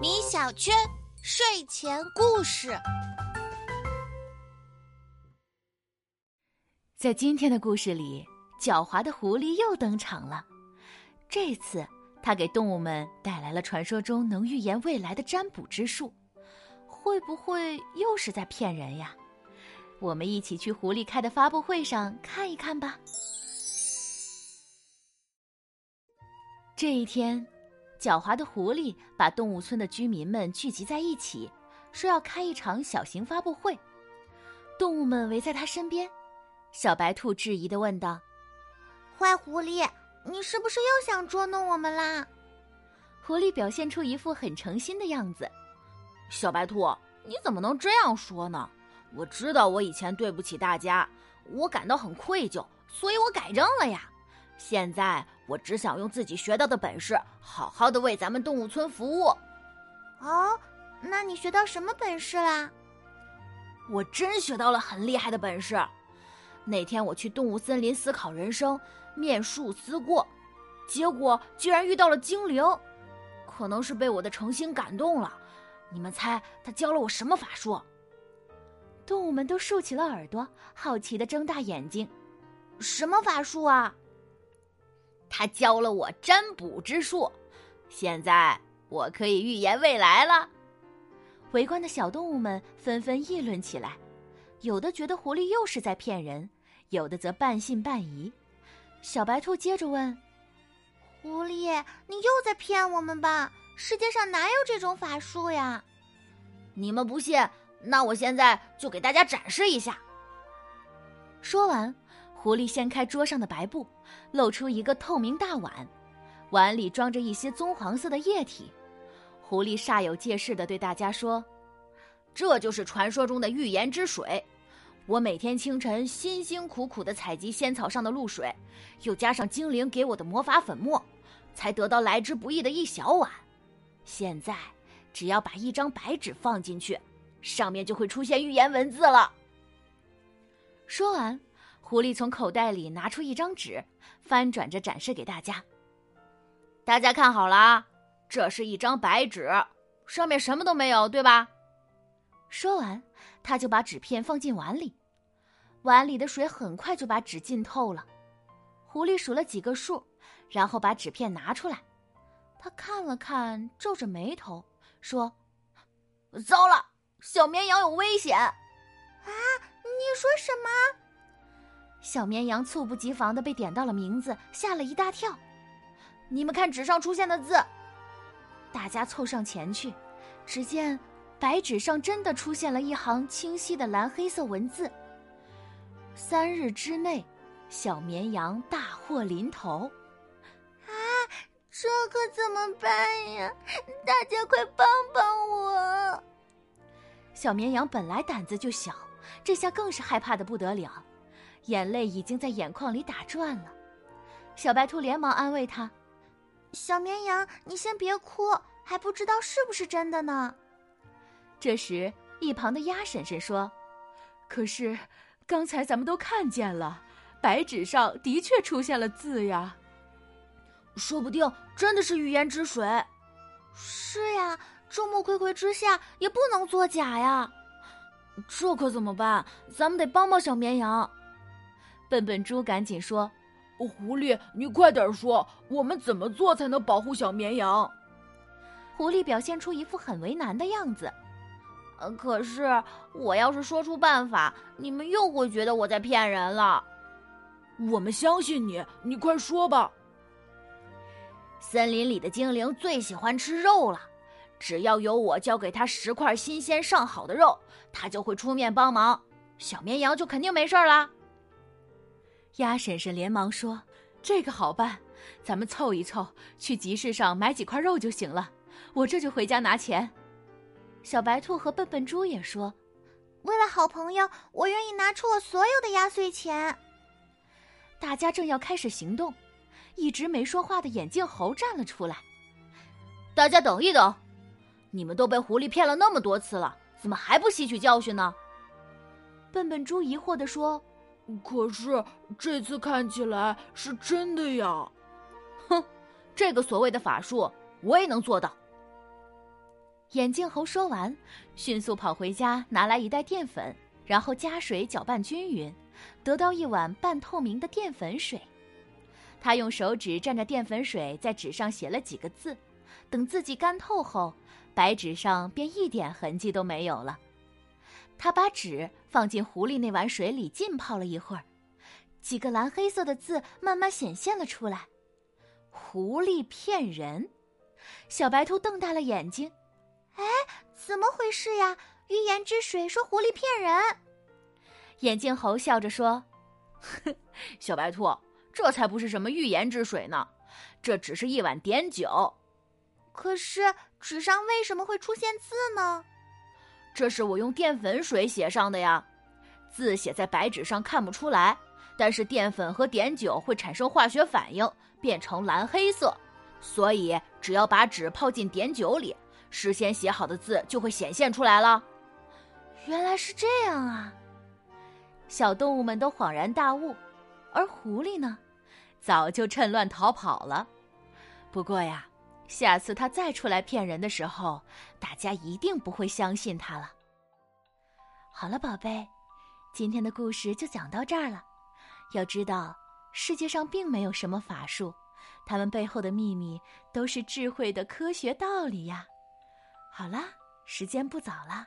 米小圈睡前故事，在今天的故事里，狡猾的狐狸又登场了。这次，他给动物们带来了传说中能预言未来的占卜之术。会不会又是在骗人呀？我们一起去狐狸开的发布会上看一看吧。这一天，狡猾的狐狸把动物村的居民们聚集在一起，说要开一场小型发布会。动物们围在他身边，小白兔质疑的问道：“坏狐狸，你是不是又想捉弄我们啦？”狐狸表现出一副很诚心的样子。小白兔，你怎么能这样说呢？我知道我以前对不起大家，我感到很愧疚，所以我改正了呀。现在我只想用自己学到的本事，好好的为咱们动物村服务。哦，那你学到什么本事啦？我真学到了很厉害的本事。那天我去动物森林思考人生，面树思过，结果居然遇到了精灵，可能是被我的诚心感动了。你们猜他教了我什么法术？动物们都竖起了耳朵，好奇的睁大眼睛。什么法术啊？他教了我占卜之术，现在我可以预言未来了。围观的小动物们纷纷议论起来，有的觉得狐狸又是在骗人，有的则半信半疑。小白兔接着问：“狐狸，你又在骗我们吧？”世界上哪有这种法术呀？你们不信，那我现在就给大家展示一下。说完，狐狸掀开桌上的白布，露出一个透明大碗，碗里装着一些棕黄色的液体。狐狸煞有介事的对大家说：“这就是传说中的预言之水。我每天清晨辛辛苦苦的采集仙草上的露水，又加上精灵给我的魔法粉末，才得到来之不易的一小碗。”现在，只要把一张白纸放进去，上面就会出现预言文字了。说完，狐狸从口袋里拿出一张纸，翻转着展示给大家。大家看好了啊，这是一张白纸，上面什么都没有，对吧？说完，他就把纸片放进碗里，碗里的水很快就把纸浸透了。狐狸数了几个数，然后把纸片拿出来。他看了看，皱着眉头说：“糟了，小绵羊有危险！”啊，你说什么？小绵羊猝不及防的被点到了名字，吓了一大跳。你们看纸上出现的字。大家凑上前去，只见白纸上真的出现了一行清晰的蓝黑色文字：“三日之内，小绵羊大祸临头。”啊这可怎么办呀？大家快帮帮我！小绵羊本来胆子就小，这下更是害怕的不得了，眼泪已经在眼眶里打转了。小白兔连忙安慰他：“小绵羊，你先别哭，还不知道是不是真的呢。”这时，一旁的鸭婶婶说：“可是刚才咱们都看见了，白纸上的确出现了字呀。”说不定真的是预言之水。是呀，众目睽睽之下也不能作假呀。这可怎么办？咱们得帮帮小绵羊。笨笨猪赶紧说：“狐狸，你快点说，我们怎么做才能保护小绵羊？”狐狸表现出一副很为难的样子。呃，可是我要是说出办法，你们又会觉得我在骗人了。我们相信你，你快说吧。森林里的精灵最喜欢吃肉了，只要有我交给他十块新鲜上好的肉，他就会出面帮忙，小绵羊就肯定没事了。鸭婶婶连忙说：“这个好办，咱们凑一凑，去集市上买几块肉就行了。我这就回家拿钱。”小白兔和笨笨猪也说：“为了好朋友，我愿意拿出我所有的压岁钱。”大家正要开始行动。一直没说话的眼镜猴站了出来。大家等一等，你们都被狐狸骗了那么多次了，怎么还不吸取教训呢？笨笨猪疑惑的说：“可是这次看起来是真的呀。”哼，这个所谓的法术，我也能做到。眼镜猴说完，迅速跑回家，拿来一袋淀粉，然后加水搅拌均匀，得到一碗半透明的淀粉水。他用手指蘸着淀粉水，在纸上写了几个字。等字迹干透后，白纸上便一点痕迹都没有了。他把纸放进狐狸那碗水里浸泡了一会儿，几个蓝黑色的字慢慢显现了出来。狐狸骗人！小白兔瞪大了眼睛。哎，怎么回事呀？预言之水说狐狸骗人。眼镜猴笑着说：“小白兔，这才不是什么预言之水呢，这只是一碗碘酒。可是纸上为什么会出现字呢？这是我用淀粉水写上的呀。字写在白纸上看不出来，但是淀粉和碘酒会产生化学反应，变成蓝黑色，所以只要把纸泡进碘酒里。”事先写好的字就会显现出来了。原来是这样啊！小动物们都恍然大悟，而狐狸呢，早就趁乱逃跑了。不过呀，下次他再出来骗人的时候，大家一定不会相信他了。好了，宝贝，今天的故事就讲到这儿了。要知道，世界上并没有什么法术，他们背后的秘密都是智慧的科学道理呀。好啦，时间不早了，